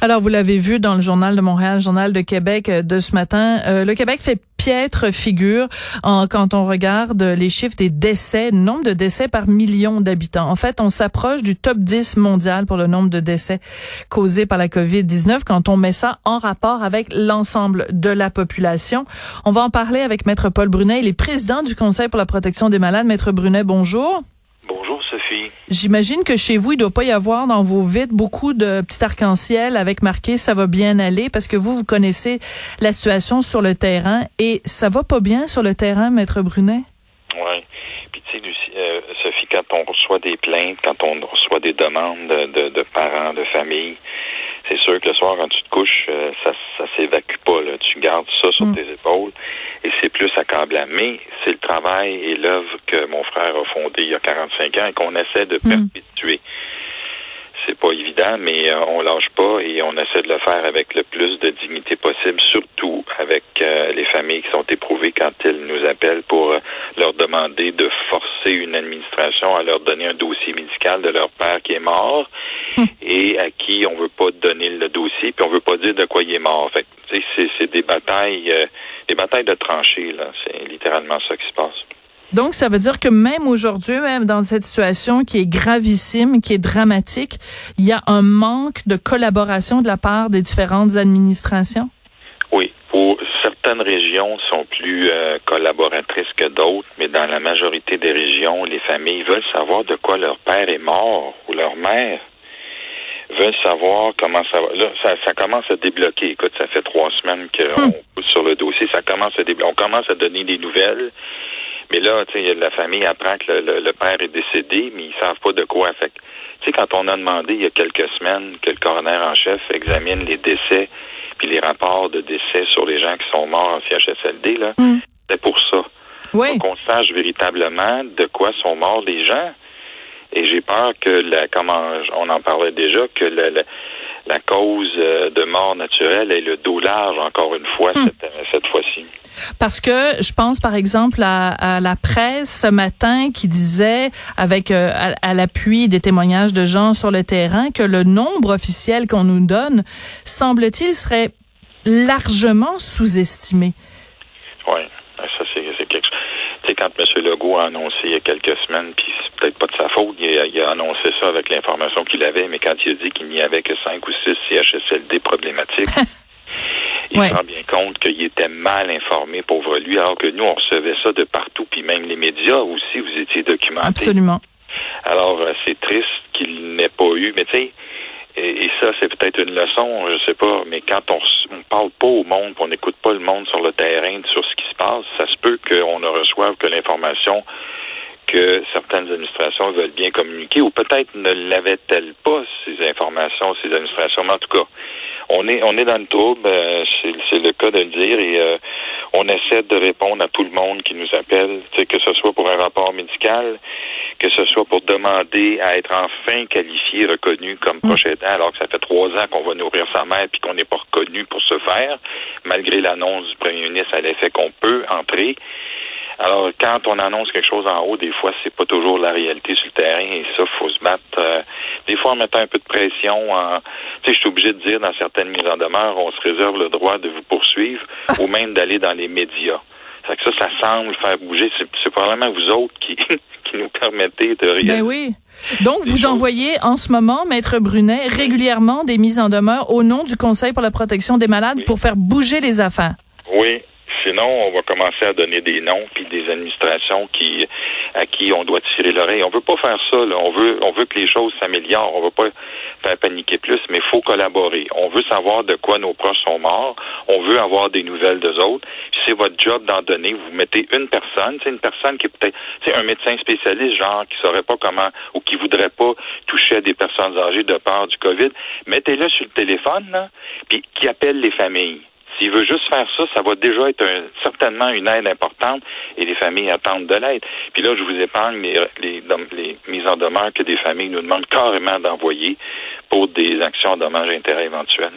Alors, vous l'avez vu dans le Journal de Montréal, le Journal de Québec euh, de ce matin, euh, le Québec fait piètre figure en, quand on regarde les chiffres des décès, nombre de décès par million d'habitants. En fait, on s'approche du top 10 mondial pour le nombre de décès causés par la COVID-19 quand on met ça en rapport avec l'ensemble de la population. On va en parler avec Maître Paul Brunet, il est président du Conseil pour la protection des malades. Maître Brunet, bonjour. J'imagine que chez vous, il doit pas y avoir dans vos vitres beaucoup de petits arcs-en-ciel avec marqué ça va bien aller parce que vous, vous connaissez la situation sur le terrain et ça va pas bien sur le terrain, Maître Brunet? Oui. Puis tu sais, euh, Sophie, quand on reçoit des plaintes, quand on reçoit des demandes de, de parents, de familles, c'est sûr que le soir, quand tu te couches, euh, ça, ça s'évacue pas. Là. Tu gardes ça sur mm. tes épaules et c'est plus accablant. Mais c'est le travail et l'œuvre que mon frère a fondé il y a 45 ans et qu'on essaie de mm. perpétuer c'est pas évident, mais euh, on lâche pas et on essaie de le faire avec le plus de dignité possible, surtout avec euh, les familles qui sont éprouvées quand elles nous appellent pour euh, leur demander de forcer une administration à leur donner un dossier médical de leur père qui est mort hum. et à qui on veut pas donner le dossier, puis on veut pas dire de quoi il est mort. Fait c'est des batailles, des batailles de tranchées là. C'est littéralement ça qui se passe. Donc, ça veut dire que même aujourd'hui, même dans cette situation qui est gravissime, qui est dramatique, il y a un manque de collaboration de la part des différentes administrations? Oui. Pour certaines régions sont plus euh, collaboratrices que d'autres, mais dans la majorité des régions, les familles veulent savoir de quoi leur père est mort ou leur mère veulent savoir comment ça va. Là, ça, commence à débloquer. Écoute, ça fait trois semaines qu'on hum. pousse sur le dossier. Ça commence à débloquer. On commence à donner des nouvelles. Mais là, tu sais, la famille apprend que le, père est décédé, mais ils savent pas de quoi. Fait tu sais, quand on a demandé il y a quelques semaines que le coroner en chef examine les décès puis les rapports de décès sur les gens qui sont morts en CHSLD, là, mm. c'est pour ça. Oui. Pour qu'on sache véritablement de quoi sont morts les gens. Et j'ai peur que la, comment on en parlait déjà, que la, la cause euh, de mort naturelle est le dos large, encore une fois, hmm. cette, cette fois-ci. Parce que je pense, par exemple, à, la presse ce matin qui disait, avec euh, à, l'appui des témoignages de gens sur le terrain, que le nombre officiel qu'on nous donne, semble-t-il, serait largement sous-estimé. Oui, ça c'est quelque chose. Tu sais, quand M. Legault a annoncé il y a quelques semaines, puis peut-être sa faute. Il a, annoncé ça avec l'information qu'il avait, mais quand il a dit qu'il n'y avait que cinq ou six CHSLD problématiques, il se rend bien compte qu'il était mal informé, pauvre lui, alors que nous, on recevait ça de partout, puis même les médias aussi, vous étiez documentés. Absolument. Alors, euh, c'est triste qu'il n'ait pas eu, mais tu sais, et, ça, c'est peut-être une leçon, je sais pas, mais quand on, on parle pas au monde, on n'écoute pas le monde sur le terrain, sur ce qui se passe, ça se peut qu'on ne reçoive que l'information que certaines administrations veulent bien communiquer, ou peut-être ne l'avaient-elles pas, ces informations, ces administrations, mais en tout cas, on est on est dans le trouble, euh, c'est le cas de le dire, et euh, on essaie de répondre à tout le monde qui nous appelle, que ce soit pour un rapport médical, que ce soit pour demander à être enfin qualifié, reconnu comme mm. proche aidant, alors que ça fait trois ans qu'on va nourrir sa mère puis qu'on n'est pas reconnu pour ce faire, malgré l'annonce du premier ministre à l'effet qu'on peut entrer. Alors, quand on annonce quelque chose en haut, des fois, c'est pas toujours la réalité sur le terrain et ça, faut se battre. Euh, des fois, en mettant un peu de pression, en, tu sais, je suis obligé de dire dans certaines mises en demeure, on se réserve le droit de vous poursuivre ou même d'aller dans les médias. Ça que ça, ça semble faire bouger. C'est probablement vous autres qui, qui nous permettez de réaliser. Ben oui. Donc, vous envoyez en ce moment, Maître Brunet, régulièrement des mises en demeure au nom du Conseil pour la protection des malades pour faire bouger les affaires. Oui, Sinon, on va commencer à donner des noms puis des administrations qui à qui on doit tirer l'oreille. On veut pas faire ça. Là. On veut que les choses s'améliorent. On veut pas faire paniquer plus, mais faut collaborer. On veut savoir de quoi nos proches sont morts. On veut avoir des nouvelles d'eux autres. C'est votre job d'en donner. Vous mettez une personne, c'est une personne qui est peut-être c'est un médecin spécialiste, genre qui saurait pas comment ou qui voudrait pas toucher à des personnes âgées de peur du COVID. Mettez-le sur le téléphone, puis qui appelle les familles. S'il veut juste faire ça, ça va déjà être certainement une aide importante et les familles attendent de l'aide. Puis là, je vous épargne les, les, les, mises en demeure que des familles nous demandent carrément d'envoyer pour des actions en dommages intérêts éventuels.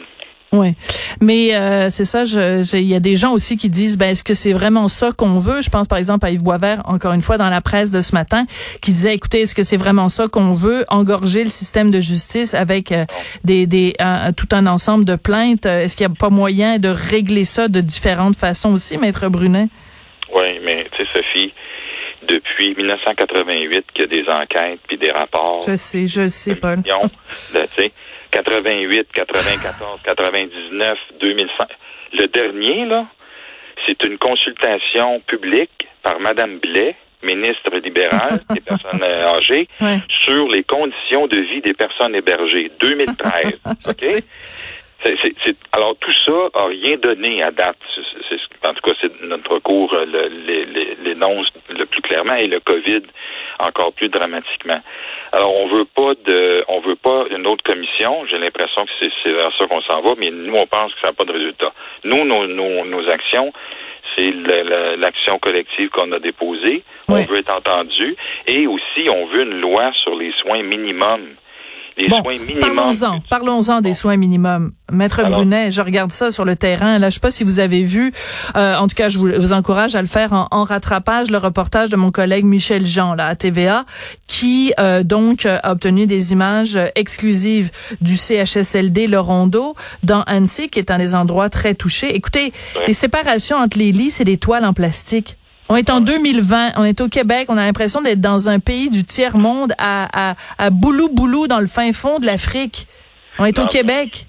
Oui, mais euh, c'est ça. Il y a des gens aussi qui disent, ben est-ce que c'est vraiment ça qu'on veut? Je pense par exemple à Yves Boisvert, encore une fois dans la presse de ce matin, qui disait, écoutez, est-ce que c'est vraiment ça qu'on veut? Engorger le système de justice avec euh, des, des tout un ensemble de plaintes. Est-ce qu'il n'y a pas moyen de régler ça de différentes façons aussi, maître Brunet? Oui, mais tu sais, Sophie, depuis 1988 qu'il y a des enquêtes puis des rapports. Je sais, je sais, Paul. 88, 94, 99, 2005. Le dernier, là, c'est une consultation publique par Mme Blais, ministre libérale des personnes âgées, sur les conditions de vie des personnes hébergées, 2013. alors tout ça a rien donné à date. en tout cas, c'est notre cours l'énonce le plus clairement et le COVID encore plus dramatiquement. Alors, on veut pas de, on veut pas une autre commission. J'ai l'impression que c'est vers ça qu'on s'en va, mais nous, on pense que ça n'a pas de résultat. Nous, nos, nos, nos actions, c'est l'action collective qu'on a déposée. On veut être entendu. Et aussi, on veut une loi sur les soins minimums les soins Parlons-en, parlons-en des soins minimums. Maître Brunet, je regarde ça sur le terrain. Là, je sais pas si vous avez vu. Euh, en tout cas, je vous, encourage à le faire en, rattrapage. Le reportage de mon collègue Michel Jean là à TVA, qui euh, donc a obtenu des images exclusives du CHSLD Le Rondeau dans Annecy, qui est un des endroits très touchés. Écoutez, les séparations entre les lits, c'est des toiles en plastique. On est en 2020, on est au Québec, on a l'impression d'être dans un pays du tiers-monde à, à, à boulou-boulou dans le fin fond de l'Afrique. On est au Québec.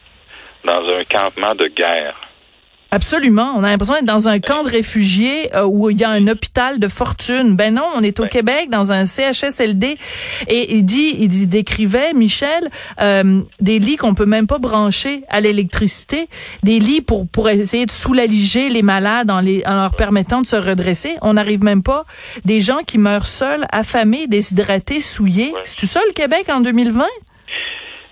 Dans un campement de guerre. Absolument. On a l'impression d'être dans un camp de réfugiés euh, où il y a un hôpital de fortune. Ben non, on est au Québec dans un CHSLD et il dit, il dit, décrivait Michel euh, des lits qu'on peut même pas brancher à l'électricité, des lits pour pour essayer de soulager les malades en les en leur permettant de se redresser. On n'arrive même pas. Des gens qui meurent seuls, affamés, déshydratés, souillés. C'est tout ça le Québec en 2020?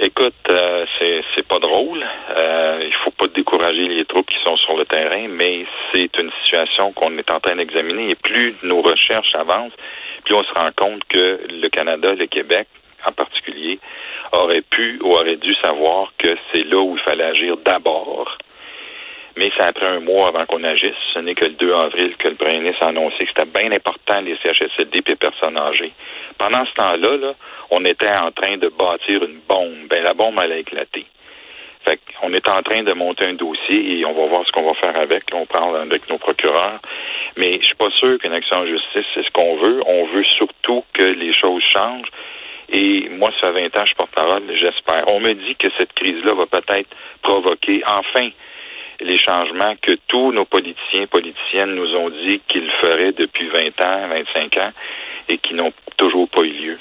Écoute, euh, c'est pas drôle. Euh, il faut pas décourager les troupes qui sont sur le terrain, mais c'est une situation qu'on est en train d'examiner. Et plus nos recherches avancent, plus on se rend compte que le Canada, le Québec en particulier, aurait pu ou aurait dû savoir que c'est là où il fallait agir d'abord. Mais ça a pris un mois avant qu'on agisse. Ce n'est que le 2 avril que le ministre a annoncé que c'était bien important les CHSLD et les personnes âgées. Pendant ce temps-là, là, on était en train de bâtir une bombe. Ben, la bombe, elle a éclaté. Fait on est en train de monter un dossier et on va voir ce qu'on va faire avec. on parle avec nos procureurs. Mais je suis pas sûr qu'une action en justice, c'est ce qu'on veut. On veut surtout que les choses changent. Et moi, ça fait 20 ans, je porte-parole, j'espère. On me dit que cette crise-là va peut-être provoquer enfin les changements que tous nos politiciens, politiciennes nous ont dit qu'ils feraient depuis 20 ans, 25 ans et qui n'ont toujours pas eu lieu.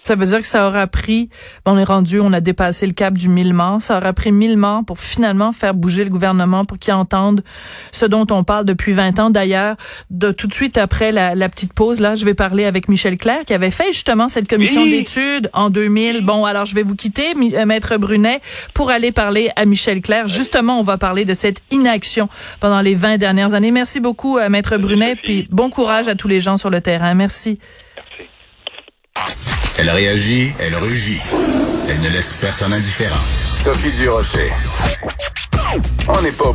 Ça veut dire que ça aura pris, on est rendu, on a dépassé le cap du 1000 morts, ça aura pris 1000 morts pour finalement faire bouger le gouvernement pour qu'il entende ce dont on parle depuis 20 ans. D'ailleurs, de tout de suite après la, petite pause, là, je vais parler avec Michel Claire qui avait fait justement cette commission d'études en 2000. Bon, alors je vais vous quitter, euh, Maître Brunet, pour aller parler à Michel Claire. Justement, on va parler de cette inaction pendant les 20 dernières années. Merci beaucoup, euh, Maître Brunet, puis bon courage à tous les gens sur le terrain. Merci. Elle réagit, elle rugit. Elle ne laisse personne indifférent. Sophie Durocher. On n'est pas